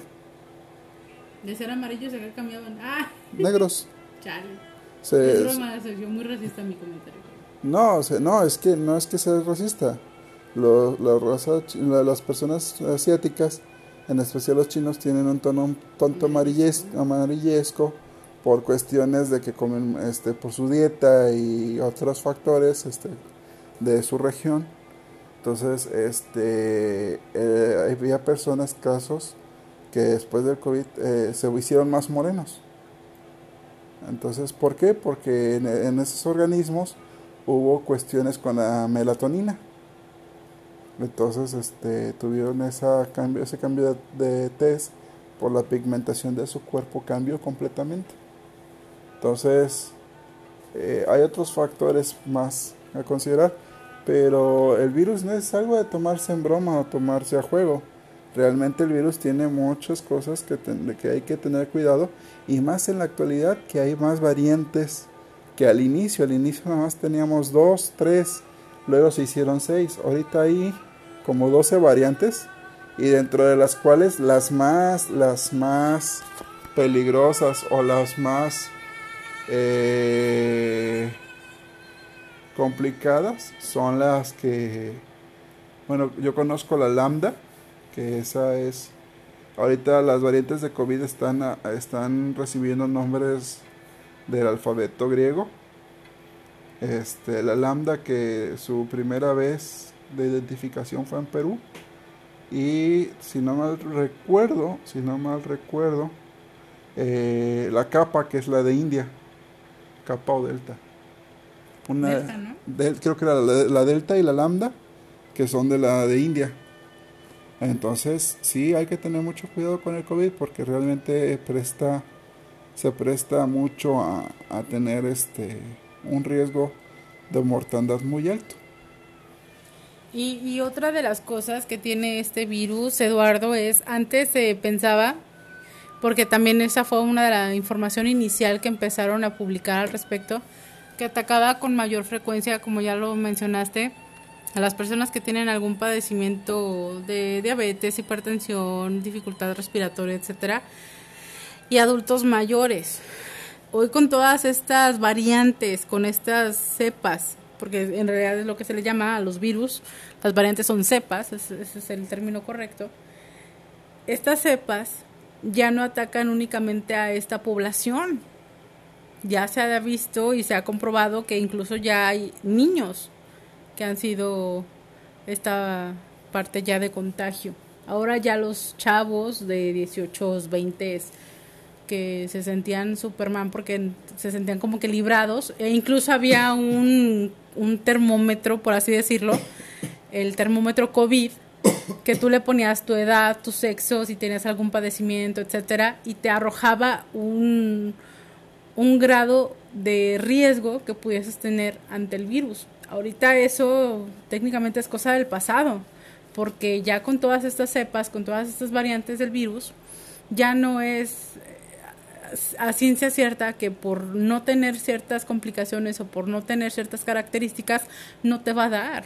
De ser amarillos acá cambiaban. ¡Ah! Negros. (laughs) Chale. Se- es broma, soy yo muy racista mi comentario. No, o sea, no, es que no es que sea racista. Lo- la raza la- las personas asiáticas, en especial los chinos, tienen un tono un tanto amarilles- amarillesco por cuestiones de que comen, este, por su dieta y otros factores, este, de su región. Entonces, este, eh, había personas, casos, que después del COVID eh, se hicieron más morenos. Entonces, ¿por qué? Porque en esos organismos hubo cuestiones con la melatonina. Entonces, este, tuvieron esa cambio, ese cambio de, test por la pigmentación de su cuerpo cambió completamente. Entonces, eh, hay otros factores más a considerar, pero el virus no es algo de tomarse en broma o tomarse a juego. Realmente el virus tiene muchas cosas que, que hay que tener cuidado y más en la actualidad que hay más variantes que al inicio. Al inicio nada más teníamos dos, tres, luego se hicieron seis. Ahorita hay como 12 variantes y dentro de las cuales las más, las más peligrosas o las más eh, complicadas son las que, bueno, yo conozco la lambda, que esa es, ahorita las variantes de COVID están, están recibiendo nombres del alfabeto griego. Este, la lambda que su primera vez de identificación fue en Perú. Y si no mal recuerdo, si no mal recuerdo, eh, la capa que es la de India, capa o delta. Una, Delta, ¿no? del- creo que era la, la delta y la lambda, que son de la de India. Entonces, sí, hay que tener mucho cuidado con el COVID porque realmente presta, se presta mucho a, a tener este un riesgo de mortandad muy alto. Y, y otra de las cosas que tiene este virus, Eduardo, es antes se pensaba, porque también esa fue una de la información inicial que empezaron a publicar al respecto, que atacaba con mayor frecuencia, como ya lo mencionaste, a las personas que tienen algún padecimiento de diabetes, hipertensión, dificultad respiratoria, etcétera, y adultos mayores. Hoy con todas estas variantes, con estas cepas, porque en realidad es lo que se le llama a los virus, las variantes son cepas, ese, es el término correcto. Estas cepas ya no atacan únicamente a esta población. Ya se ha visto y se ha comprobado que incluso ya hay niños que han sido esta parte ya de contagio. Ahora ya los chavos de 18, 20 que se sentían Superman porque se sentían como que librados e incluso había un, un termómetro, por así decirlo, el termómetro COVID que tú le ponías tu edad, tu sexo, si tenías algún padecimiento, etcétera, y te arrojaba un, un grado de riesgo que pudieses tener ante el virus. Ahorita eso técnicamente es cosa del pasado, porque ya con todas estas cepas, con todas estas variantes del virus, ya no es a ciencia cierta que por no tener ciertas complicaciones o por no tener ciertas características no te va a dar.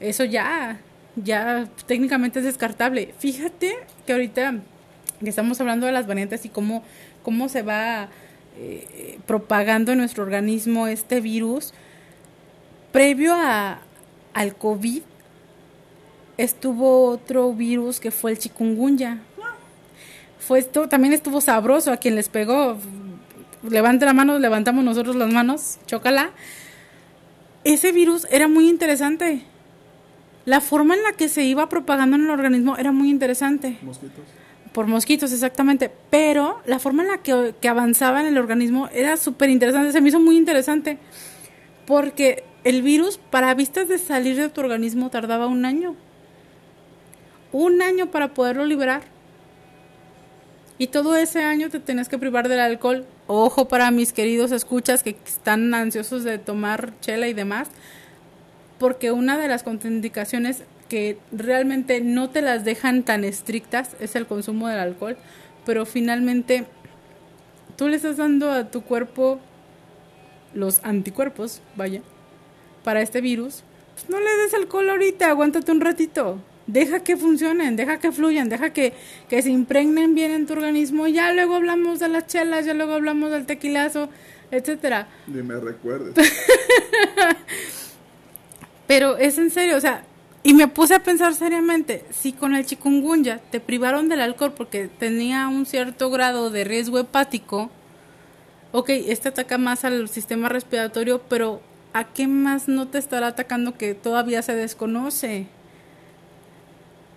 Eso ya, ya técnicamente es descartable. Fíjate que ahorita estamos hablando de las variantes y cómo, cómo se va eh, propagando en nuestro organismo este virus, previo a, al COVID estuvo otro virus que fue el chikungunya. Fue esto, también estuvo sabroso a quien les pegó. Levante la mano, levantamos nosotros las manos, chócala. Ese virus era muy interesante la forma en la que se iba propagando en el organismo era muy interesante. Mosquitos. Por mosquitos, exactamente. Pero la forma en la que, avanzaba en el organismo era súper interesante. Se me hizo muy interesante. Porque el virus, para vistas de salir de tu organismo, tardaba un año. Un año para poderlo liberar. Y todo ese año te tenías que privar del alcohol. Ojo para mis queridos escuchas que están ansiosos de tomar chela y demás porque una de las contraindicaciones que realmente no te las dejan tan estrictas es el consumo del alcohol, pero finalmente tú le estás dando a tu cuerpo los anticuerpos, vaya, para este virus. Pues no le des alcohol ahorita, aguántate un ratito. Deja que funcionen, deja que fluyan, deja que, que se impregnen bien en tu organismo. Ya luego hablamos de las chelas, ya luego hablamos del tequilazo, etcétera. Ni me recuerdes. (laughs) Pero es en serio, o sea, y me puse a pensar seriamente, si con el chikungunya te privaron del alcohol porque tenía un cierto grado de riesgo hepático, ok, este ataca más al sistema respiratorio, pero ¿a qué más no te estará atacando que todavía se desconoce?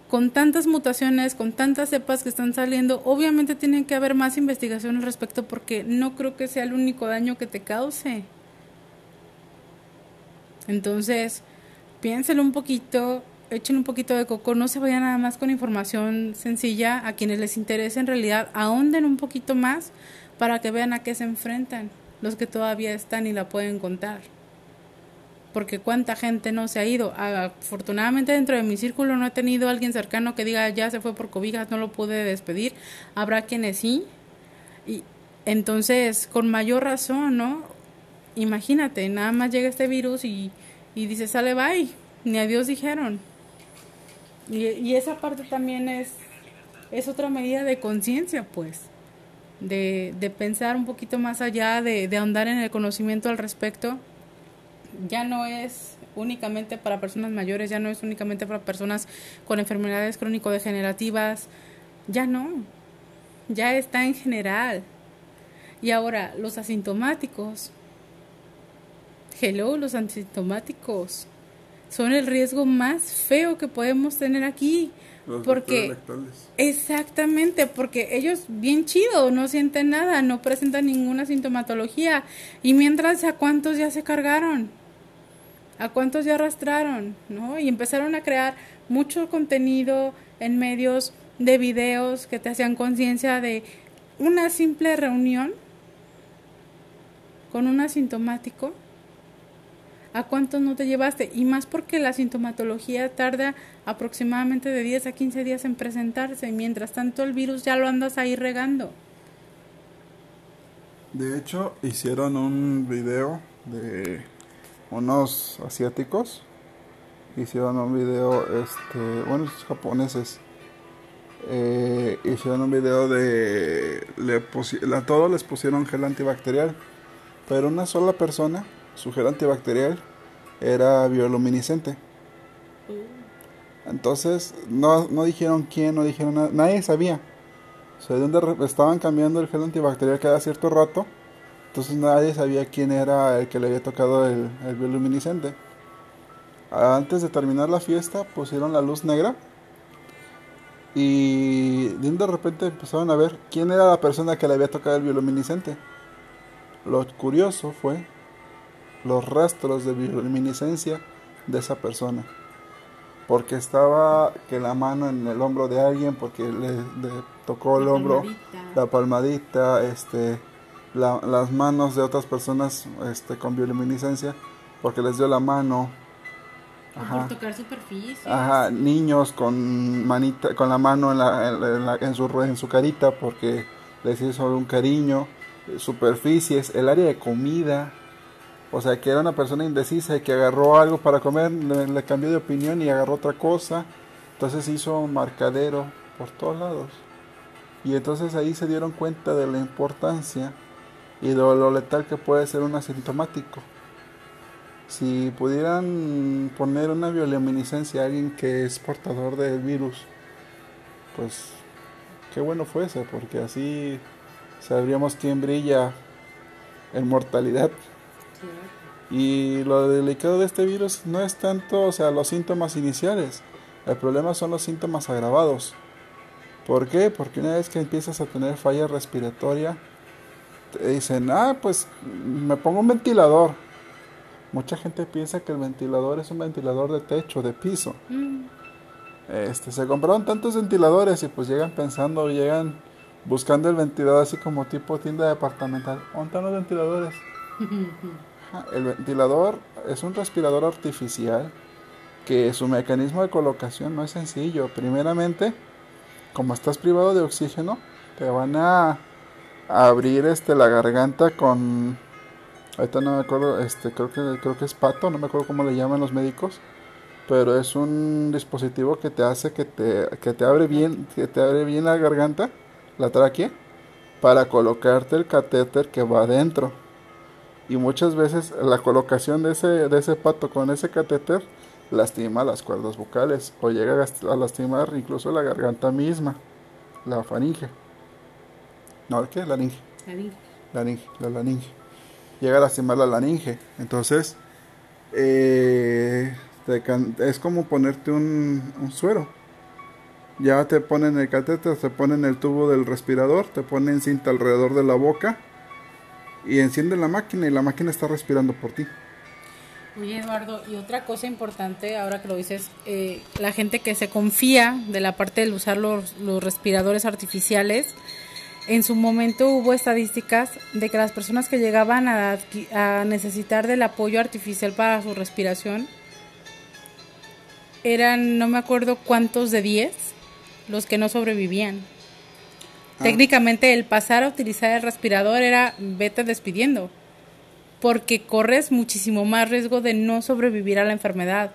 Con tantas mutaciones, con tantas cepas que están saliendo, obviamente tiene que haber más investigación al respecto porque no creo que sea el único daño que te cause. Entonces, piénselo un poquito, echen un poquito de coco, no se vayan nada más con información sencilla, a quienes les interese en realidad, ahonden un poquito más para que vean a qué se enfrentan los que todavía están y la pueden contar. Porque cuánta gente no se ha ido. Afortunadamente dentro de mi círculo no he tenido alguien cercano que diga ya se fue por cobijas, no lo pude despedir. Habrá quienes sí. Y entonces, con mayor razón, ¿no? Imagínate, nada más llega este virus y y dice, sale, bye, ni adiós dijeron. Y, y esa parte también es, es otra medida de conciencia, pues, de, de, pensar un poquito más allá, de, de ahondar en el conocimiento al respecto. Ya no es únicamente para personas mayores, ya no es únicamente para personas con enfermedades crónico-degenerativas, ya no, ya está en general. Y ahora, los asintomáticos, Hello, los asintomáticos son el riesgo más feo que podemos tener aquí. porque exactamente, porque ellos bien chido, no sienten nada, no presentan ninguna sintomatología y mientras a cuántos ya se cargaron, a cuántos ya arrastraron, ¿no? Y empezaron a crear mucho contenido en medios de videos que te hacían conciencia de una simple reunión con un asintomático ¿A cuántos no te llevaste? Y más porque la sintomatología tarda aproximadamente de 10 a 15 días en presentarse. Mientras tanto el virus ya lo andas ahí regando. De hecho, hicieron un video de unos asiáticos. Hicieron un video, este, bueno, japoneses. Eh, hicieron un video de... Le a todos les pusieron gel antibacterial. Pero una sola persona su gel antibacterial era bioluminiscente. Entonces, no, no dijeron quién, no dijeron nada, nadie sabía. O sea, de dónde estaban cambiando el gel antibacterial cada cierto rato. Entonces nadie sabía quién era el que le había tocado el, el bioluminiscente. Antes de terminar la fiesta pusieron la luz negra. Y de repente empezaron a ver quién era la persona que le había tocado el bioluminiscente. Lo curioso fue los rastros de bioluminiscencia de esa persona. porque estaba que la mano en el hombro de alguien porque le, tocó el hombro la palmadita este las manos de otras personas este con bioluminiscencia porque les dio la mano Ajá. Por tocar superficies. Ajá, niños con manita, con la mano en, la, en, su, en su carita porque les hizo un cariño, superficies, el área de comida, o sea, que era una persona indecisa y que agarró algo para comer, le, cambió de opinión y agarró otra cosa. Entonces hizo un marcadero por todos lados. Y entonces ahí se dieron cuenta de la importancia y de lo letal que puede ser un asintomático. Si pudieran poner una bioluminiscencia a alguien que es portador del virus, pues qué bueno fuese, porque así sabríamos quién brilla en mortalidad. Y lo delicado de este virus no es tanto, o sea, los síntomas iniciales. El problema son los síntomas agravados. ¿Por qué? Porque una vez que empiezas a tener falla respiratoria, te dicen, ah, pues me pongo un ventilador. Mucha gente piensa que el ventilador es un ventilador de techo, de piso. Mm. Este, se compraron tantos ventiladores y pues llegan pensando, llegan buscando el ventilador así como tipo tienda departamental. ¿Dónde están los ventiladores? (laughs) El ventilador es un respirador artificial que su mecanismo de colocación no es sencillo. Primeramente, como estás privado de oxígeno, te van a, abrir este la garganta con ahorita no me acuerdo, este creo que creo que es pato, no me acuerdo cómo le llaman los médicos, pero es un dispositivo que te hace que te que te abre bien, que te abre bien la garganta, la tráquea para colocarte el catéter que va adentro y muchas veces la colocación de ese, de ese pato con ese catéter lastima las cuerdas vocales o llega a lastimar incluso la garganta misma, la faringe. No, ¿qué? La laringe. Laringe, la laringe. Llega a lastimar la laringe. Entonces, eh, es como ponerte un, un, suero. Ya te ponen el catéter, te ponen el tubo del respirador, te ponen cinta alrededor de la boca y enciende la máquina y la máquina está respirando por ti. Oye Eduardo, y otra cosa importante, ahora que lo dices, eh, la gente que se confía de la parte de usar los, los respiradores artificiales, en su momento hubo estadísticas de que las personas que llegaban a, a necesitar del apoyo artificial para su respiración eran, no me acuerdo cuántos de 10, los que no sobrevivían. Ah. Técnicamente el pasar a utilizar el respirador era vete despidiendo, porque corres muchísimo más riesgo de no sobrevivir a la enfermedad.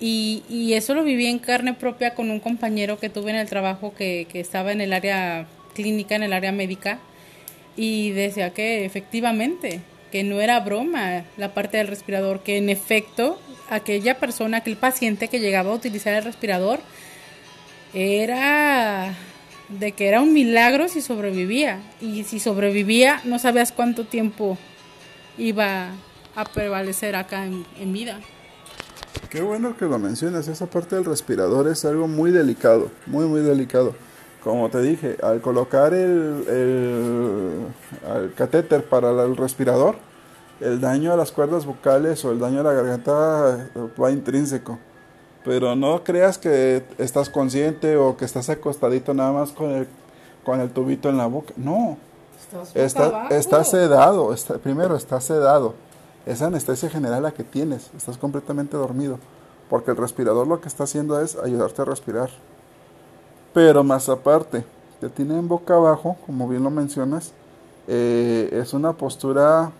Y, y eso lo viví en carne propia con un compañero que tuve en el trabajo que, que estaba en el área clínica, en el área médica, y decía que efectivamente, que no era broma la parte del respirador, que en efecto aquella persona, aquel paciente que llegaba a utilizar el respirador, era de que era un milagro si sobrevivía. Y si sobrevivía, no sabías cuánto tiempo iba a prevalecer acá en, vida. Qué bueno que lo mencionas. Esa parte del respirador es algo muy delicado, muy, muy delicado. Como te dije, al colocar el, el, catéter para el respirador, el daño a las cuerdas vocales o el daño a la garganta va intrínseco. Pero no creas que estás consciente o que estás acostadito nada más con el, con el tubito en la boca. No. Está, está sedado. Está, primero, está sedado. Es anestesia general la que tienes. Estás completamente dormido. Porque el respirador lo que está haciendo es ayudarte a respirar. Pero más aparte, te tiene en boca abajo, como bien lo mencionas. Eh, es una postura.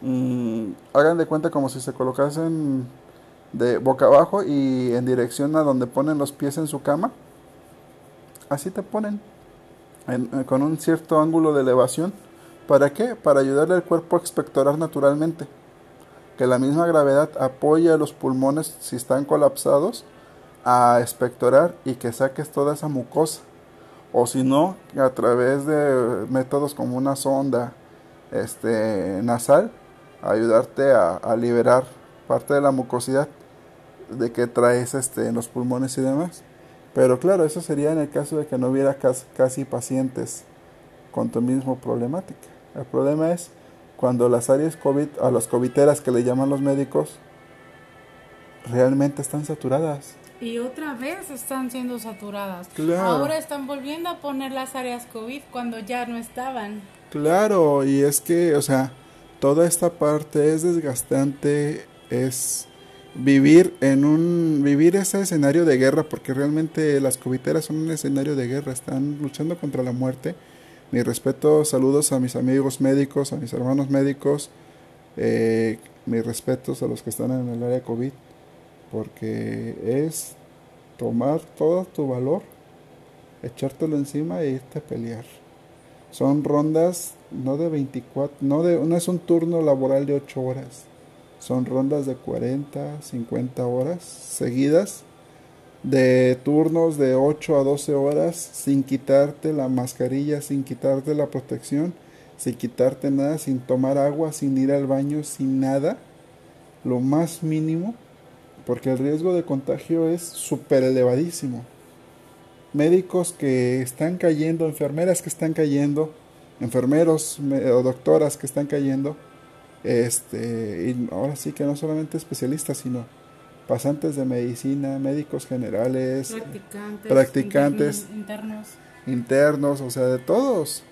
Mmm, hagan de cuenta como si se colocasen de boca abajo y en dirección a donde ponen los pies en su cama. Así te ponen, eh, con un cierto ángulo de elevación. ¿Para qué? Para ayudarle al cuerpo a expectorar naturalmente. Que la misma gravedad apoya los pulmones si están colapsados a expectorar y que saques toda esa mucosa. O si no, a través de métodos como una sonda este, nasal, ayudarte a, liberar parte de la mucosidad de que traes este, en los pulmones y demás. Pero claro, eso sería en el caso de que no hubiera casi, pacientes con tu mismo problemática. El problema es cuando las áreas COVID, a las coviteras que le llaman los médicos, realmente están saturadas. Y otra vez están siendo saturadas. Claro. Ahora están volviendo a poner las áreas COVID cuando ya no estaban. Claro, y es que, o sea, toda esta parte es desgastante, es vivir en un vivir ese escenario de guerra porque realmente las cubiteras son un escenario de guerra están luchando contra la muerte mi respeto saludos a mis amigos médicos a mis hermanos médicos eh, mis respetos a los que están en el área covid porque es tomar todo tu valor echártelo encima e irte a pelear. Son rondas no de 24 no de no es un turno laboral de 8 horas. Son rondas de 40, 50 horas seguidas, de turnos de 8 a 12 horas sin quitarte la mascarilla, sin quitarte la protección, sin quitarte nada, sin tomar agua, sin ir al baño, sin nada, lo más mínimo, porque el riesgo de contagio es súper elevadísimo. Médicos que están cayendo, enfermeras que están cayendo, enfermeros o doctoras que están cayendo, este, y ahora sí que no solamente especialistas, sino pasantes de medicina, médicos generales, Practicantes, practicantes, internos. internos, o sea, de todos.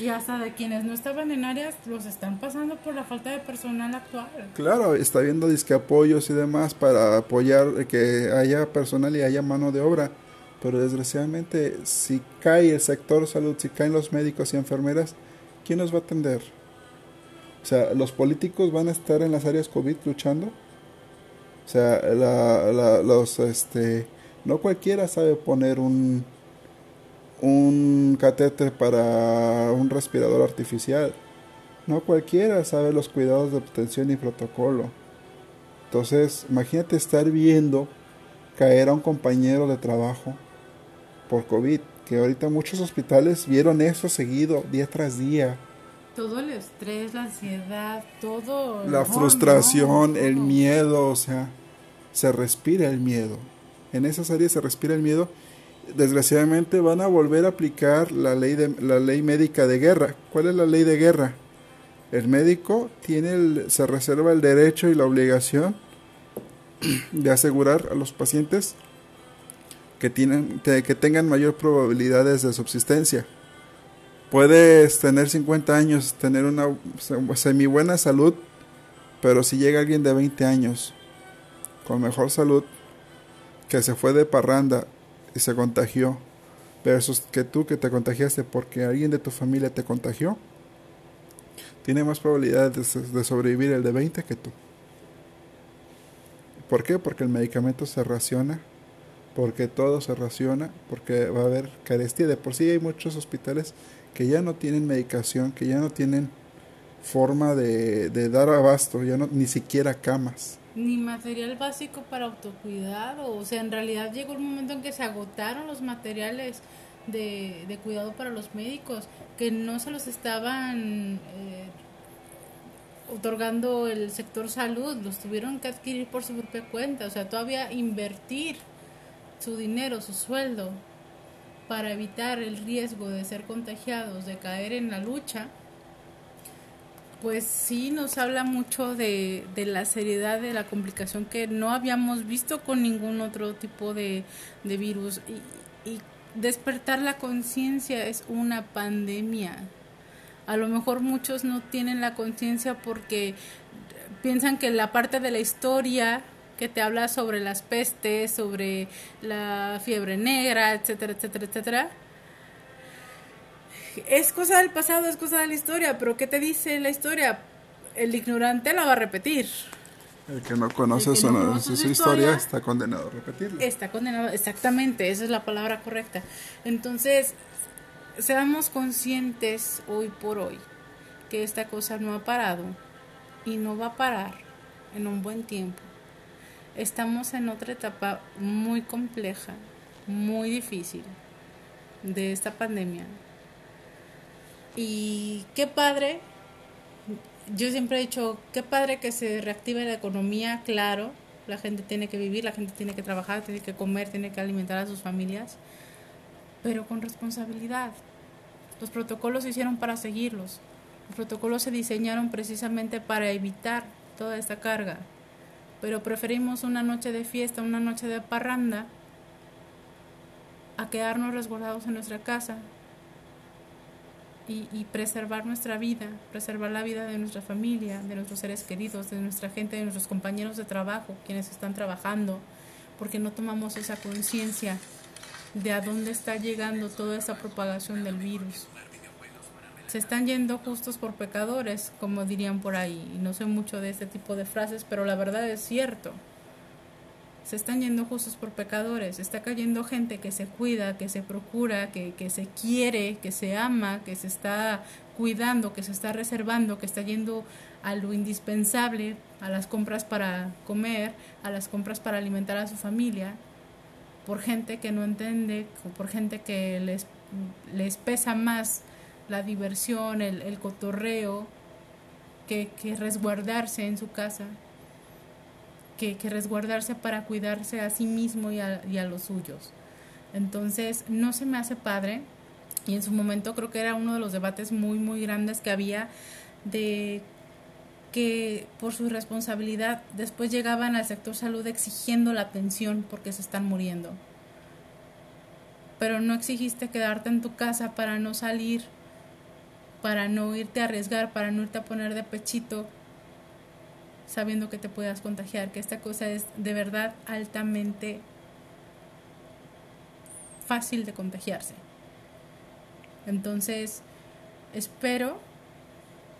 Y hasta de quienes no estaban en áreas los están pasando por la falta de personal actual. Claro, está viendo disque apoyos y demás para apoyar que haya personal y haya mano de obra. Pero desgraciadamente, si cae el sector salud, si caen los médicos y enfermeras, ¿quién nos va a atender? O sea, los políticos van a estar en las áreas COVID luchando. O sea, la, los, este, no cualquiera sabe poner un, un catéter para un respirador artificial. No cualquiera sabe los cuidados de obtención y protocolo. Entonces, imagínate estar viendo caer a un compañero de trabajo por COVID, que ahorita muchos hospitales vieron eso seguido, día tras día. Todo el estrés, la ansiedad, todo. La no, frustración, no, el miedo, o sea, se respira el miedo. En esas áreas se respira el miedo. Desgraciadamente van a volver a aplicar la ley de la ley médica de guerra. ¿Cuál es la ley de guerra? El médico tiene el, se reserva el derecho y la obligación de asegurar a los pacientes que tienen que tengan mayor probabilidades de subsistencia. Puedes tener 50 años, tener una semi buena salud, pero si llega alguien de 20 años con mejor salud, que se fue de parranda y se contagió, versus que tú que te contagiaste porque alguien de tu familia te contagió, tiene más probabilidades de, sobrevivir el de 20 que tú. ¿Por qué? Porque el medicamento se raciona, porque todo se raciona, porque va a haber carestía. De por sí hay muchos hospitales que ya no tienen medicación, que ya no tienen forma de, de dar abasto, ya no, ni siquiera camas. Ni material básico para autocuidado. O sea, en realidad llegó el momento en que se agotaron los materiales de, de cuidado para los médicos, que no se los estaban eh, otorgando el sector salud, los tuvieron que adquirir por su propia cuenta. O sea, todavía invertir su dinero, su sueldo, para evitar el riesgo de ser contagiados, de caer en la lucha, pues sí nos habla mucho de, de, la seriedad de la complicación que no habíamos visto con ningún otro tipo de, de virus. Y, y despertar la conciencia es una pandemia. A lo mejor muchos no tienen la conciencia porque piensan que la parte de la historia que te habla sobre las pestes, sobre la fiebre negra, etcétera, etcétera, etcétera. Es cosa del pasado, es cosa de la historia, pero ¿qué te dice la historia? El ignorante la va a repetir. El que no conoce, que no su, conoce su su historia, historia está condenado a repetirla. Está condenado, exactamente, esa es la palabra correcta. Entonces, seamos conscientes hoy por hoy que esta cosa no ha parado y no va a parar en un buen tiempo. Estamos en otra etapa muy compleja, muy difícil de esta pandemia. Y qué padre, yo siempre he dicho, qué padre que se reactive la economía, claro, la gente tiene que vivir, la gente tiene que trabajar, tiene que comer, tiene que alimentar a sus familias, pero con responsabilidad. Los protocolos se hicieron para seguirlos. Los protocolos se diseñaron precisamente para evitar toda esta carga. pero preferimos una noche de fiesta, una noche de parranda, a quedarnos resguardados en nuestra casa y, y, preservar nuestra vida, preservar la vida de nuestra familia, de nuestros seres queridos, de nuestra gente, de nuestros compañeros de trabajo, quienes están trabajando, porque no tomamos esa conciencia de a dónde está llegando toda esa propagación del virus. Se están yendo justos por pecadores, como dirían por ahí, y no sé mucho de este tipo de frases, pero la verdad es cierto. Se están yendo justos por pecadores, está cayendo gente que se cuida, que se procura, que, que se quiere, que se ama, que se está cuidando, que se está reservando, que está yendo a lo indispensable, a las compras para comer, a las compras para alimentar a su familia, por gente que no entiende, por gente que les, les pesa más la diversión, el, el cotorreo, que, que, resguardarse en su casa, que, resguardarse para cuidarse a sí mismo y a, y a los suyos. Entonces, no se me hace padre, y en su momento creo que era uno de los debates muy, muy grandes que había de que por su responsabilidad después llegaban al sector salud exigiendo la atención porque se están muriendo. Pero no exigiste quedarte en tu casa para no salir, para no irte a arriesgar, para no irte a poner de pechito, sabiendo que te puedas contagiar, que esta cosa es de verdad altamente fácil de contagiarse. Entonces, espero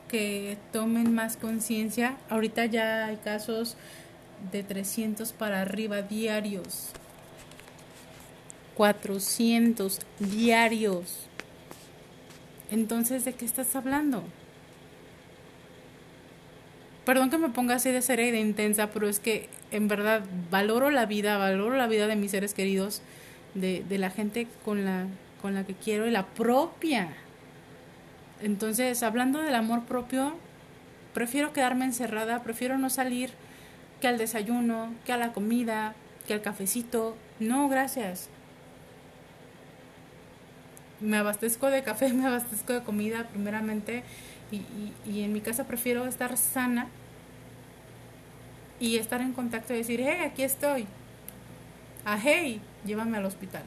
que tomen más conciencia. Ahorita ya hay casos de 300 para arriba diarios. 400 diarios. Entonces, ¿de qué estás hablando? Perdón que me ponga así de seria y de intensa, pero es que en verdad valoro la vida, valoro la vida de mis seres queridos, de, la gente con la, con la que quiero y la propia. Entonces, hablando del amor propio, prefiero quedarme encerrada, prefiero no salir que al desayuno, que a la comida, que al cafecito. No, gracias. Me abastezco de café, (laughs) me abastezco de comida primeramente y en mi casa prefiero estar sana y estar en contacto y decir, hey, aquí estoy. Ah, hey, llévame al hospital.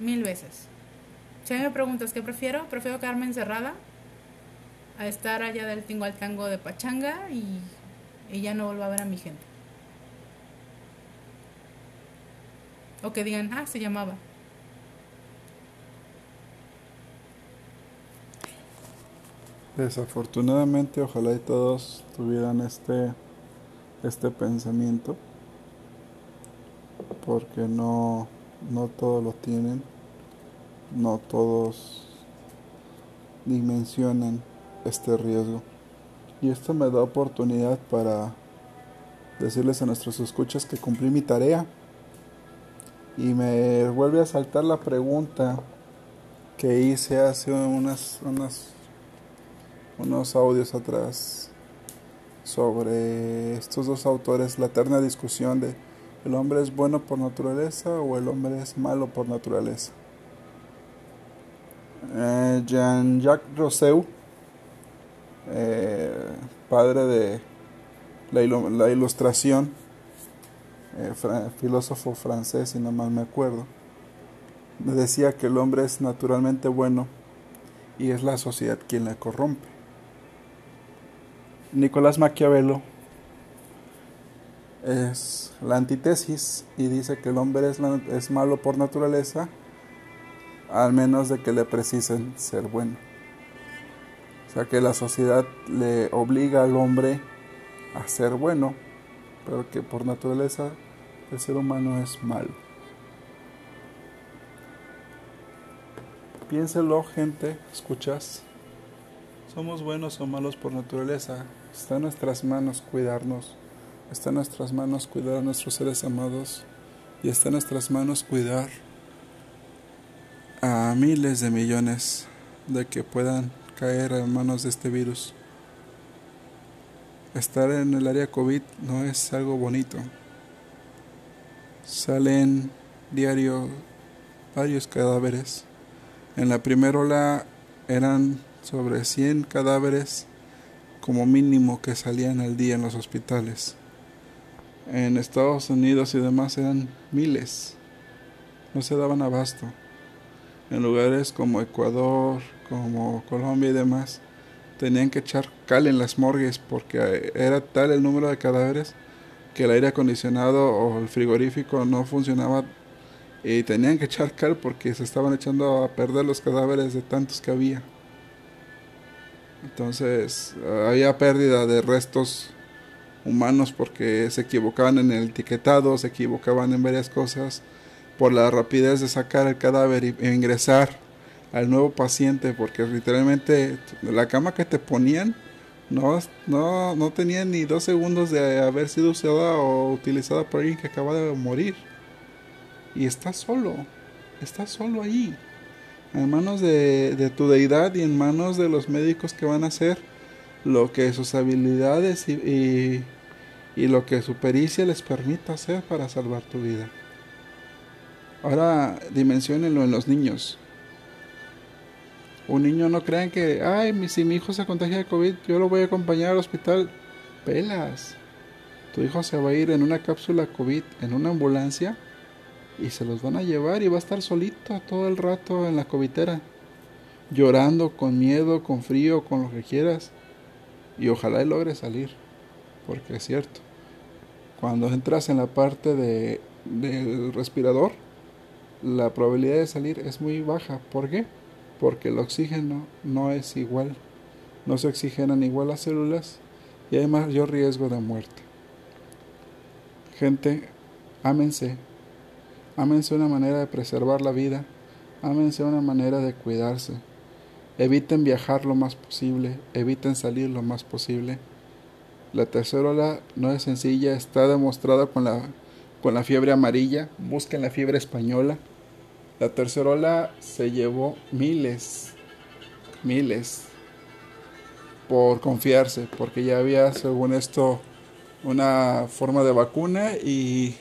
Mil veces. Si me preguntas qué prefiero, prefiero quedarme encerrada a estar allá del tingo al tango de pachanga y, y ya no vuelvo a ver a mi gente. O que digan, ah, se llamaba. Desafortunadamente, ojalá y todos tuvieran este, este pensamiento, porque no, no todos lo tienen no todos dimensionan este riesgo. Y esto me da oportunidad para decirles a nuestros escuchas que cumplí mi tarea. Y me vuelve a saltar la pregunta que hice hace unas, unas, unos audios atrás sobre estos dos autores, la eterna discusión de el hombre es bueno por naturaleza o el hombre es malo por naturaleza. Eh, Jean-Jacques Rousseau, eh, padre de la, la ilustración, eh, filósofo francés, si no mal me acuerdo, decía que el hombre es naturalmente bueno y es la sociedad quien le corrompe. Nicolás Maquiavelo es la antítesis y dice que el hombre es, es malo por naturaleza al menos de que le precisen ser bueno. O sea que la sociedad le obliga al hombre a ser bueno, pero que por naturaleza el ser humano es malo. Piénselo, gente, escuchas. Somos buenos o malos por naturaleza. Está en nuestras manos cuidarnos. Está en nuestras manos cuidar a nuestros seres amados. Y está en nuestras manos cuidar a miles de millones de que puedan caer en manos de este virus. Estar en el área COVID no es algo bonito. Salen diario varios cadáveres. En la primera ola eran sobre 100 cadáveres como mínimo que salían al día en los hospitales. En Estados Unidos y demás eran miles. No se daban abasto. En lugares como Ecuador, como Colombia y demás, tenían que echar cal en las morgues porque era tal el número de cadáveres que el aire acondicionado o el frigorífico no funcionaba y tenían que echar cal porque se estaban echando a perder los cadáveres de tantos que había. Entonces había pérdida de restos humanos porque se equivocaban en el etiquetado, se equivocaban en varias cosas por la rapidez de sacar el cadáver e ingresar al nuevo paciente porque literalmente la cama que te ponían no, no, no tenía ni dos segundos de haber sido usada o utilizada por alguien que acaba de morir. Y estás solo, estás solo ahí, en manos de, tu deidad y en manos de los médicos que van a hacer lo que sus habilidades y, y, lo que su pericia les permita hacer para salvar tu vida. Ahora dimensionenlo en los niños. Un niño no crean que, ay, si mi hijo se contagia de COVID, yo lo voy a acompañar al hospital. Pelas. Tu hijo se va a ir en una cápsula COVID, en una ambulancia, y se los van a llevar y va a estar solito todo el rato en la covitera, llorando, con miedo, con frío, con lo que quieras. Y ojalá él logre salir, porque es cierto. Cuando entras en la parte de, del respirador, la probabilidad de salir es muy baja. ¿Por qué? Porque el oxígeno no es igual. No se oxigenan igual las células y hay mayor riesgo de muerte. Gente, ámense, Ámense una manera de preservar la vida. Ámense una manera de cuidarse. Eviten viajar lo más posible. Eviten salir lo más posible. La tercera ola no es sencilla, está demostrada con la, con la fiebre amarilla. Busquen la fiebre española. La tercera ola se llevó miles, miles, por confiarse, porque ya había, según esto, una forma de vacuna y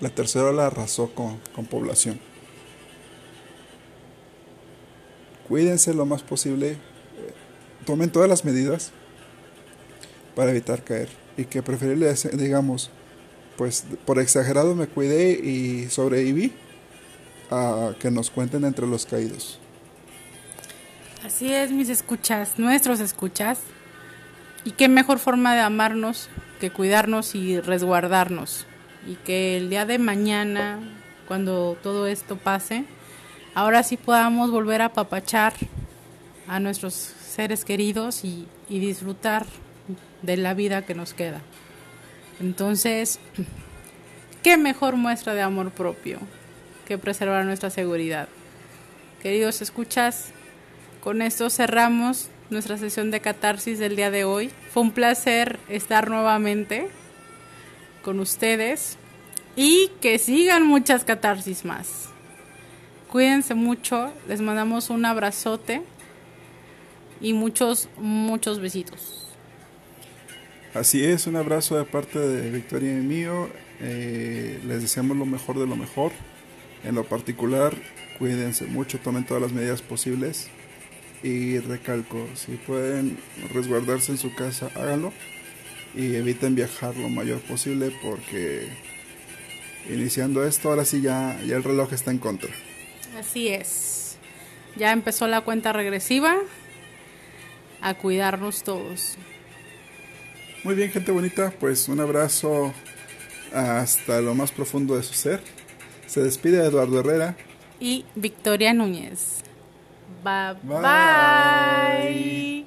la tercera la arrasó con, población. Cuídense lo más posible. Tomen todas las medidas para evitar caer. Y que preferible, digamos, pues por exagerado me cuidé y sobreviví a que nos cuenten entre los caídos. Así es, mis escuchas, nuestros escuchas. Y qué mejor forma de amarnos que cuidarnos y resguardarnos y que el día de mañana, cuando todo esto pase, ahora sí podamos volver a apapachar a nuestros seres queridos y, y disfrutar de la vida que nos queda. Entonces, ¿qué mejor muestra de amor propio que preservar nuestra seguridad? Queridos escuchas, con esto cerramos nuestra sesión de catarsis del día de hoy. Fue un placer estar nuevamente con ustedes y que sigan muchas catarsis más. Cuídense mucho, les mandamos un abrazote y muchos, muchos besitos. Así es, un abrazo de parte de Victoria y mío. Eh, les deseamos lo mejor de lo mejor. En lo particular, cuídense mucho, tomen todas las medidas posibles. Y recalco, si pueden resguardarse en su casa, háganlo y eviten viajar lo mayor posible porque iniciando esto, ahora sí ya, ya el reloj está en contra. Así es. Ya empezó la cuenta regresiva a cuidarnos todos. Muy bien, gente bonita, pues un abrazo hasta lo más profundo de su ser. Se despide Eduardo Herrera y Victoria Núñez. bye. bye.